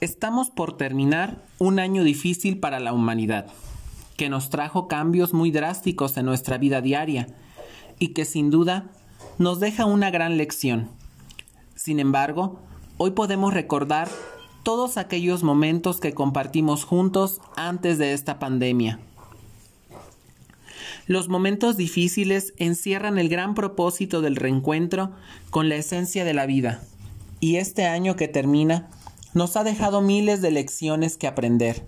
Estamos por terminar un año difícil para la humanidad, que nos trajo cambios muy drásticos en nuestra vida diaria y que sin duda nos deja una gran lección. Sin embargo, hoy podemos recordar todos aquellos momentos que compartimos juntos antes de esta pandemia. Los momentos difíciles encierran el gran propósito del reencuentro con la esencia de la vida, y este año que termina nos ha dejado miles de lecciones que aprender.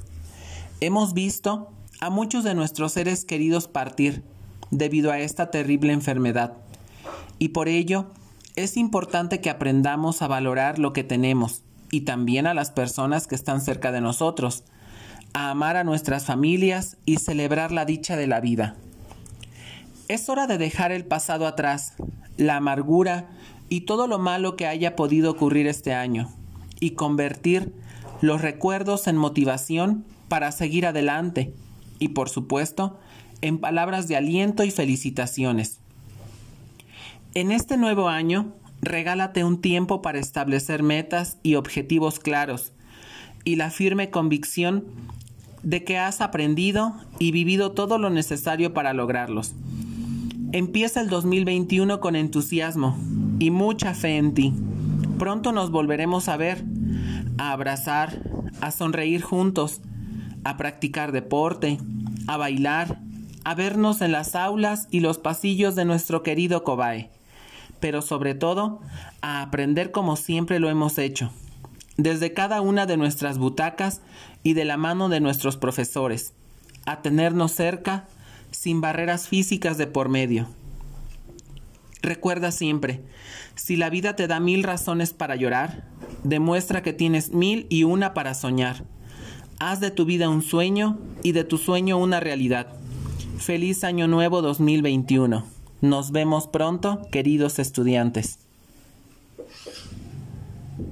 Hemos visto a muchos de nuestros seres queridos partir debido a esta terrible enfermedad. Y por ello es importante que aprendamos a valorar lo que tenemos y también a las personas que están cerca de nosotros, a amar a nuestras familias y celebrar la dicha de la vida. Es hora de dejar el pasado atrás, la amargura y todo lo malo que haya podido ocurrir este año y convertir los recuerdos en motivación para seguir adelante y por supuesto en palabras de aliento y felicitaciones. En este nuevo año, regálate un tiempo para establecer metas y objetivos claros y la firme convicción de que has aprendido y vivido todo lo necesario para lograrlos. Empieza el 2021 con entusiasmo y mucha fe en ti. Pronto nos volveremos a ver, a abrazar, a sonreír juntos, a practicar deporte, a bailar, a vernos en las aulas y los pasillos de nuestro querido Cobae, pero sobre todo a aprender como siempre lo hemos hecho, desde cada una de nuestras butacas y de la mano de nuestros profesores, a tenernos cerca sin barreras físicas de por medio. Recuerda siempre, si la vida te da mil razones para llorar, demuestra que tienes mil y una para soñar. Haz de tu vida un sueño y de tu sueño una realidad. Feliz Año Nuevo 2021. Nos vemos pronto, queridos estudiantes.